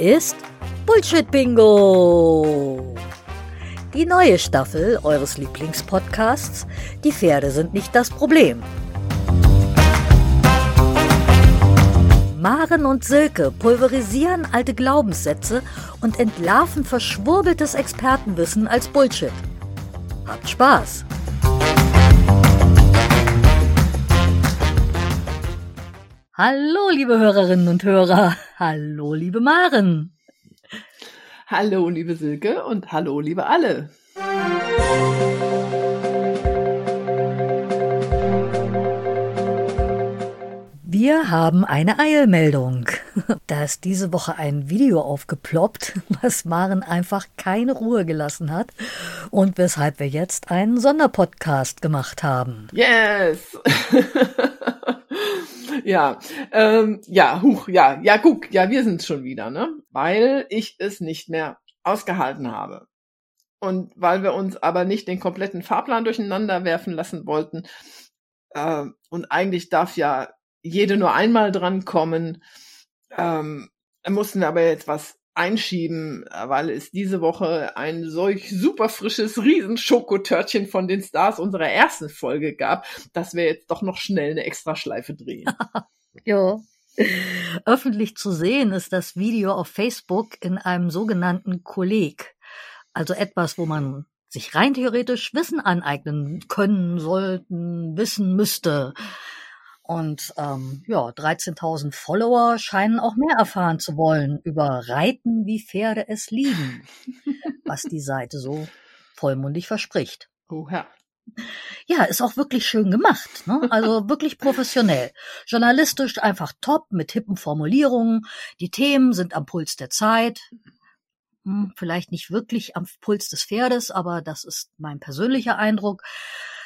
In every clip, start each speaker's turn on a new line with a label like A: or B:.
A: ist Bullshit Bingo. Die neue Staffel eures Lieblingspodcasts Die Pferde sind nicht das Problem. Maren und Silke pulverisieren alte Glaubenssätze und entlarven verschwurbeltes Expertenwissen als Bullshit. Habt Spaß! Hallo, liebe Hörerinnen und Hörer. Hallo, liebe Maren.
B: Hallo, liebe Silke und hallo, liebe alle.
A: Wir haben eine Eilmeldung. Da ist diese Woche ein Video aufgeploppt, was Maren einfach keine Ruhe gelassen hat und weshalb wir jetzt einen Sonderpodcast gemacht haben.
B: Yes! ja, ähm, ja, huch, ja, ja, guck, ja, wir sind schon wieder, ne? Weil ich es nicht mehr ausgehalten habe. Und weil wir uns aber nicht den kompletten Fahrplan durcheinander werfen lassen wollten, äh, und eigentlich darf ja jede nur einmal drankommen, ähm, mussten wir aber jetzt was einschieben, weil es diese Woche ein solch super frisches Riesensschokotörtchen von den Stars unserer ersten Folge gab, dass wir jetzt doch noch schnell eine Extraschleife drehen.
A: ja. Öffentlich zu sehen ist das Video auf Facebook in einem sogenannten Kolleg. Also etwas, wo man sich rein theoretisch Wissen aneignen können, sollten, wissen müsste. Und ähm, ja, 13.000 Follower scheinen auch mehr erfahren zu wollen über Reiten, wie Pferde es lieben, was die Seite so vollmundig verspricht.
B: Oha.
A: Ja, ist auch wirklich schön gemacht. Ne? Also wirklich professionell. Journalistisch einfach top mit hippen Formulierungen. Die Themen sind am Puls der Zeit. Hm, vielleicht nicht wirklich am Puls des Pferdes, aber das ist mein persönlicher Eindruck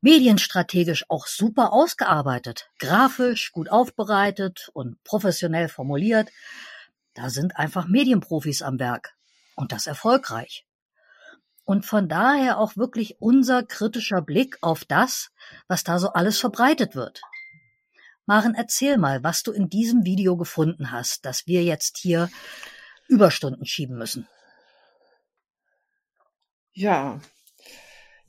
A: medienstrategisch auch super ausgearbeitet, grafisch gut aufbereitet und professionell formuliert. Da sind einfach Medienprofis am Werk und das erfolgreich. Und von daher auch wirklich unser kritischer Blick auf das, was da so alles verbreitet wird. Maren, erzähl mal, was du in diesem Video gefunden hast, dass wir jetzt hier Überstunden schieben müssen.
B: Ja,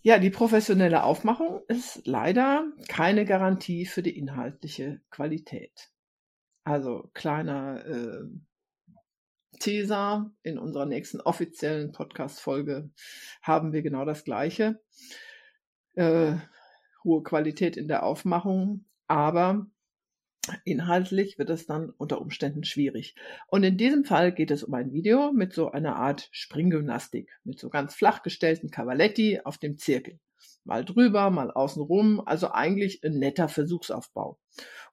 B: ja, die professionelle Aufmachung ist leider keine Garantie für die inhaltliche Qualität. Also kleiner äh, Teaser, in unserer nächsten offiziellen Podcast-Folge haben wir genau das Gleiche. Äh, hohe Qualität in der Aufmachung, aber Inhaltlich wird es dann unter Umständen schwierig. Und in diesem Fall geht es um ein Video mit so einer Art Springgymnastik, mit so ganz flach gestellten Cavaletti auf dem Zirkel. Mal drüber, mal außen rum, also eigentlich ein netter Versuchsaufbau.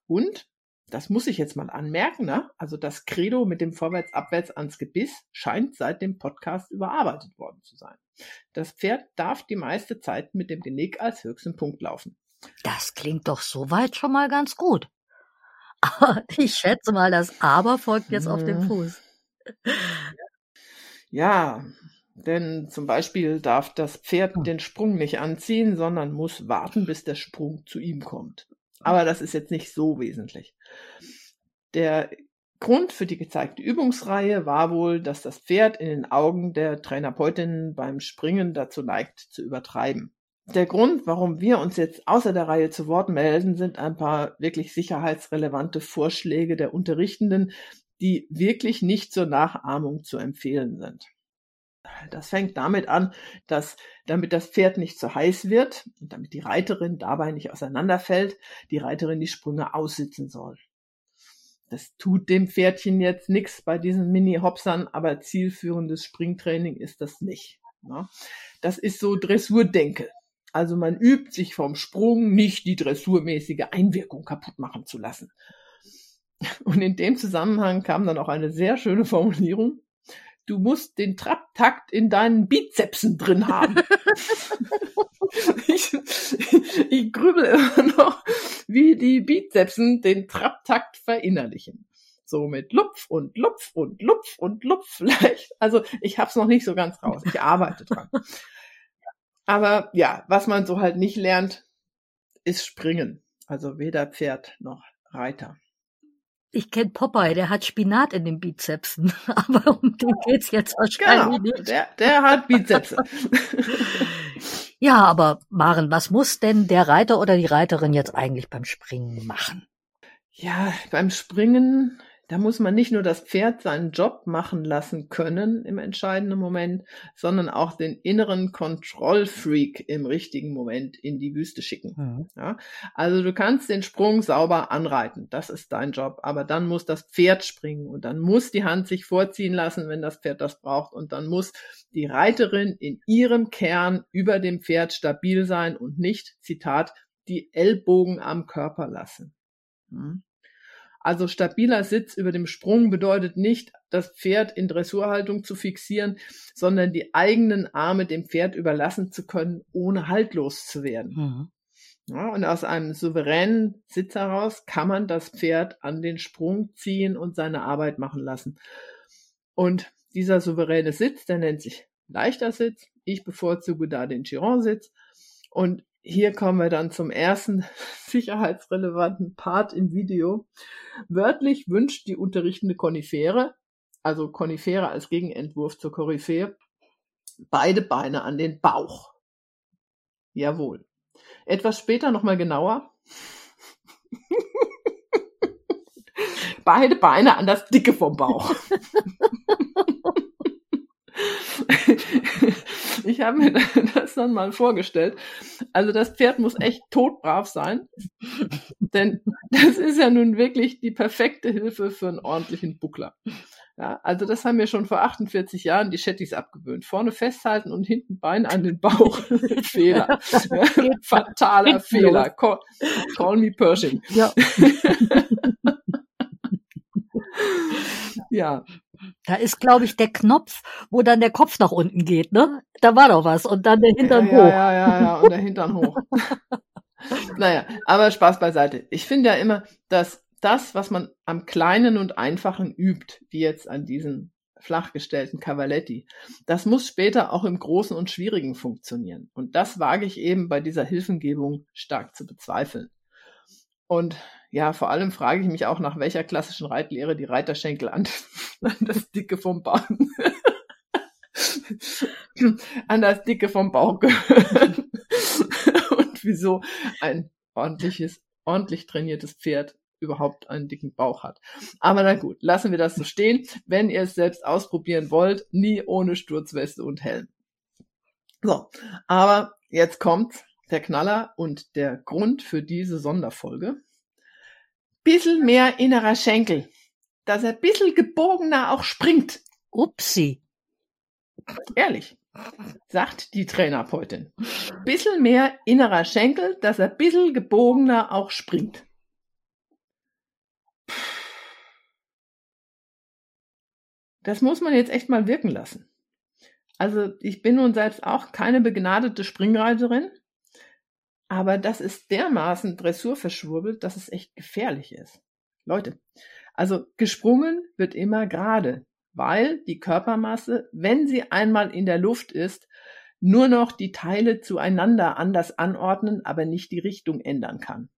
B: Und, das muss ich jetzt mal anmerken, ne? also das Credo mit dem Vorwärts-Abwärts ans Gebiss scheint seit dem Podcast überarbeitet worden zu sein. Das Pferd darf die meiste Zeit mit dem Genick als höchsten Punkt laufen.
A: Das klingt doch soweit schon mal ganz gut. Ich schätze mal, das Aber folgt jetzt auf den mhm. Fuß.
B: Ja, denn zum Beispiel darf das Pferd hm. den Sprung nicht anziehen, sondern muss warten, bis der Sprung zu ihm kommt. Aber das ist jetzt nicht so wesentlich. Der Grund für die gezeigte Übungsreihe war wohl, dass das Pferd in den Augen der Therapeutinnen beim Springen dazu neigt, zu übertreiben. Der Grund, warum wir uns jetzt außer der Reihe zu Wort melden, sind ein paar wirklich sicherheitsrelevante Vorschläge der Unterrichtenden, die wirklich nicht zur Nachahmung zu empfehlen sind. Das fängt damit an, dass damit das Pferd nicht zu heiß wird und damit die Reiterin dabei nicht auseinanderfällt, die Reiterin die Sprünge aussitzen soll. Das tut dem Pferdchen jetzt nichts bei diesen Mini-Hopsern, aber zielführendes Springtraining ist das nicht. Das ist so Dressurdenke. Also man übt sich vom Sprung nicht die dressurmäßige Einwirkung kaputt machen zu lassen. Und in dem Zusammenhang kam dann auch eine sehr schöne Formulierung. Du musst den Trapptakt in deinen Bizepsen drin haben. ich, ich grübel immer noch, wie die Bizepsen den Trapptakt verinnerlichen. So mit Lupf und Lupf und Lupf und Lupf vielleicht. Also ich hab's noch nicht so ganz raus. Ich arbeite dran. Aber ja, was man so halt nicht lernt, ist Springen. Also weder Pferd noch Reiter.
A: Ich kenne Popeye, der hat Spinat in den Bizepsen, aber um den geht's jetzt wahrscheinlich
B: Genau,
A: nicht.
B: der, der hat Bizepse.
A: Ja, aber Maren, was muss denn der Reiter oder die Reiterin jetzt eigentlich beim Springen machen?
B: Ja, beim Springen, da muss man nicht nur das Pferd seinen Job machen lassen können im entscheidenden Moment, sondern auch den inneren Kontrollfreak im richtigen Moment in die Wüste schicken.
A: Hm.
B: Ja, also du kannst den Sprung sauber anreiten, das ist dein Job, aber dann muss das Pferd springen und dann muss die Hand sich vorziehen lassen, wenn das Pferd das braucht und dann muss die Reiterin in ihrem Kern über dem Pferd stabil sein und nicht, Zitat, die Ellbogen am Körper lassen. Hm. Also stabiler Sitz über dem Sprung bedeutet nicht, das Pferd in Dressurhaltung zu fixieren, sondern die eigenen Arme dem Pferd überlassen zu können, ohne haltlos zu werden.
A: Hm.
B: Ja, und aus einem souveränen Sitz heraus kann man das Pferd an den Sprung ziehen und seine Arbeit machen lassen. Und dieser souveräne Sitz, der nennt sich leichter Sitz. Ich bevorzuge da den Chiron-Sitz. Und hier kommen wir dann zum ersten sicherheitsrelevanten Part im Video. Wörtlich wünscht die unterrichtende Konifere, also Konifere als Gegenentwurf zur Koryphäe, beide Beine an den Bauch. Jawohl. Etwas später nochmal genauer. Beide Beine an das Dicke vom Bauch. Ich habe mir das dann mal vorgestellt. Also das Pferd muss echt todbrav sein, denn das ist ja nun wirklich die perfekte Hilfe für einen ordentlichen Buckler. Ja, also das haben mir schon vor 48 Jahren die Shetties abgewöhnt. Vorne festhalten und hinten Bein an den Bauch. Fehler. Fataler Fehler. Call, call me Pershing.
A: Ja.
B: Ja,
A: Da ist, glaube ich, der Knopf, wo dann der Kopf nach unten geht, ne? Da war doch was. Und dann der Hintern
B: ja,
A: hoch.
B: Ja, ja, ja, und der Hintern hoch. naja, aber Spaß beiseite. Ich finde ja immer, dass das, was man am Kleinen und Einfachen übt, wie jetzt an diesen flachgestellten Cavaletti, das muss später auch im Großen und Schwierigen funktionieren. Und das wage ich eben bei dieser Hilfengebung stark zu bezweifeln. Und ja, vor allem frage ich mich auch, nach welcher klassischen Reitlehre die Reiterschenkel an, an das Dicke vom Bauch, an das Dicke vom Bauch gehören. Und wieso ein ordentliches, ordentlich trainiertes Pferd überhaupt einen dicken Bauch hat. Aber na gut, lassen wir das so stehen. Wenn ihr es selbst ausprobieren wollt, nie ohne Sturzweste und Helm. So, aber jetzt kommt der Knaller und der Grund für diese Sonderfolge. Bisschen mehr innerer Schenkel, dass er bisschen gebogener auch springt.
A: Upsi.
B: Ehrlich, sagt die Trainerpeutin. Bisschen mehr innerer Schenkel, dass er bisschen gebogener auch springt. Das muss man jetzt echt mal wirken lassen. Also ich bin nun selbst auch keine begnadete Springreiterin, aber das ist dermaßen dressurverschwurbelt, dass es echt gefährlich ist. Leute, also gesprungen wird immer gerade, weil die Körpermasse, wenn sie einmal in der Luft ist, nur noch die Teile zueinander anders anordnen, aber nicht die Richtung ändern kann.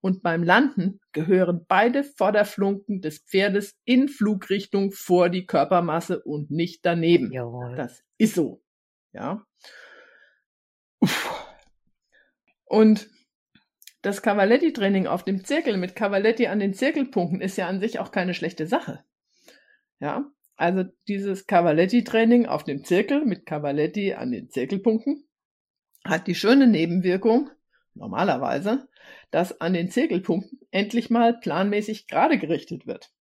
B: Und beim Landen gehören beide Vorderflunken des Pferdes in Flugrichtung vor die Körpermasse und nicht daneben.
A: Jawohl.
B: Das ist so. Ja. Uff. Und das Cavaletti-Training auf dem Zirkel mit Cavaletti an den Zirkelpunkten ist ja an sich auch keine schlechte Sache. Ja. Also dieses Cavaletti-Training auf dem Zirkel mit Cavaletti an den Zirkelpunkten hat die schöne Nebenwirkung, normalerweise, dass an den Zirkelpunkten endlich mal planmäßig gerade gerichtet wird.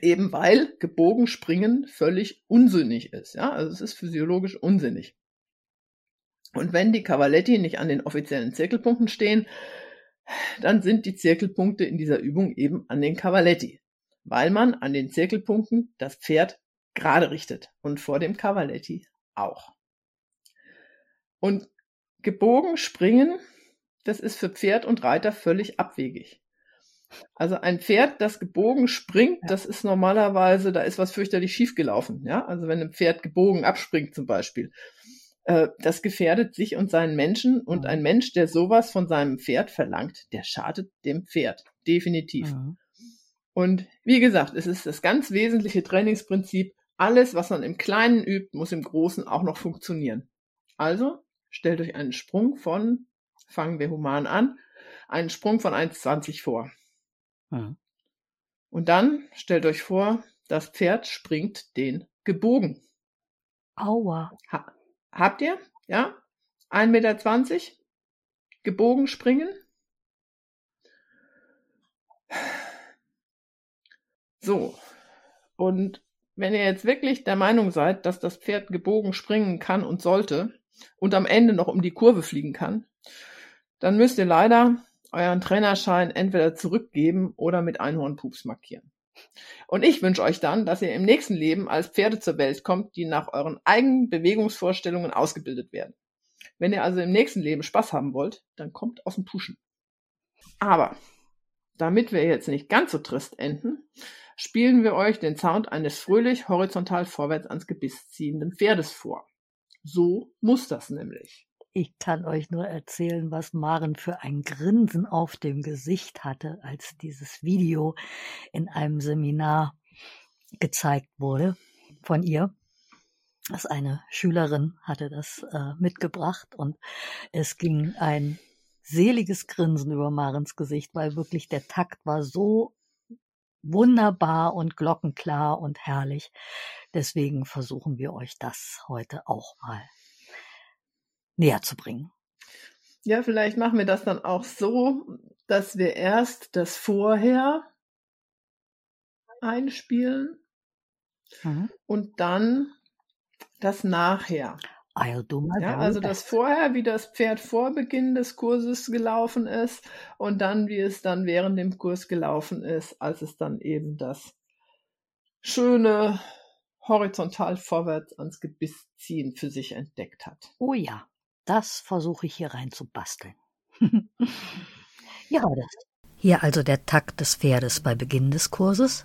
B: Eben weil gebogen springen völlig unsinnig ist. Ja, also es ist physiologisch unsinnig. Und wenn die Cavaletti nicht an den offiziellen Zirkelpunkten stehen, dann sind die Zirkelpunkte in dieser Übung eben an den Cavaletti, weil man an den Zirkelpunkten das Pferd gerade richtet und vor dem Cavaletti auch. Und gebogen springen das ist für Pferd und Reiter völlig abwegig. Also ein Pferd, das gebogen springt, das ist normalerweise, da ist was fürchterlich schiefgelaufen. Ja, also wenn ein Pferd gebogen abspringt zum Beispiel, äh, das gefährdet sich und seinen Menschen. Und ein Mensch, der sowas von seinem Pferd verlangt, der schadet dem Pferd definitiv.
A: Mhm.
B: Und wie gesagt, es ist das ganz wesentliche Trainingsprinzip. Alles, was man im Kleinen übt, muss im Großen auch noch funktionieren. Also stellt euch einen Sprung von, fangen wir human an, einen Sprung von 1,20 vor. Mhm. Und dann stellt euch vor, das Pferd springt den gebogen.
A: Aua.
B: Ha habt ihr? Ja? 1,20 Meter gebogen springen. So. Und wenn ihr jetzt wirklich der Meinung seid, dass das Pferd gebogen springen kann und sollte und am Ende noch um die Kurve fliegen kann, dann müsst ihr leider euren Trainerschein entweder zurückgeben oder mit Einhornpups markieren. Und ich wünsche euch dann, dass ihr im nächsten Leben als Pferde zur Welt kommt, die nach euren eigenen Bewegungsvorstellungen ausgebildet werden. Wenn ihr also im nächsten Leben Spaß haben wollt, dann kommt aus dem Puschen. Aber damit wir jetzt nicht ganz so trist enden, spielen wir euch den Sound eines fröhlich horizontal vorwärts ans Gebiss ziehenden Pferdes vor. So muss das nämlich.
A: Ich kann euch nur erzählen, was Maren für ein Grinsen auf dem Gesicht hatte, als dieses Video in einem Seminar gezeigt wurde von ihr. Das eine Schülerin hatte das äh, mitgebracht und es ging ein seliges Grinsen über Marens Gesicht, weil wirklich der Takt war so wunderbar und glockenklar und herrlich. Deswegen versuchen wir euch das heute auch mal näher zu bringen.
B: Ja, vielleicht machen wir das dann auch so, dass wir erst das Vorher einspielen mhm. und dann das Nachher. Ja, also das Vorher, wie das Pferd vor Beginn des Kurses gelaufen ist und dann, wie es dann während dem Kurs gelaufen ist, als es dann eben das schöne horizontal vorwärts ans Gebiss ziehen für sich entdeckt hat.
A: Oh ja. Das versuche ich hier rein zu basteln. ja, das. Hier also der Takt des Pferdes bei Beginn des Kurses.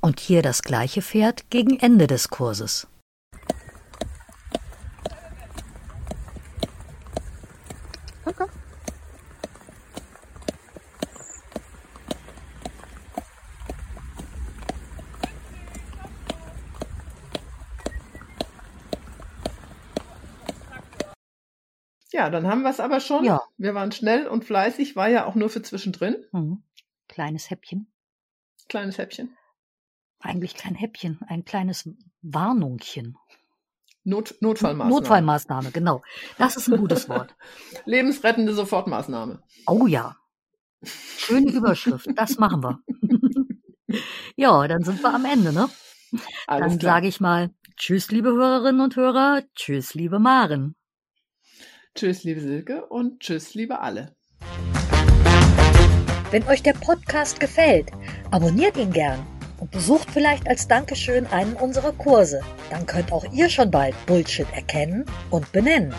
A: Und hier das gleiche Pferd gegen Ende des Kurses.
B: Ja, dann haben wir es aber schon. Ja. Wir waren schnell und fleißig, war ja auch nur für zwischendrin.
A: Mhm. Kleines Häppchen.
B: Kleines Häppchen.
A: Eigentlich kein Häppchen, ein kleines Warnungchen.
B: Not, Notfallmaßnahme.
A: Notfallmaßnahme, genau. Das ist ein gutes Wort.
B: Lebensrettende Sofortmaßnahme.
A: Oh ja. Schöne Überschrift. Das machen wir. ja, dann sind wir am Ende, ne? Alles dann sage ich mal Tschüss, liebe Hörerinnen und Hörer. Tschüss, liebe Maren.
B: Tschüss, liebe Silke und tschüss, liebe alle.
A: Wenn euch der Podcast gefällt, abonniert ihn gern und besucht vielleicht als Dankeschön einen unserer Kurse. Dann könnt auch ihr schon bald Bullshit erkennen und benennen.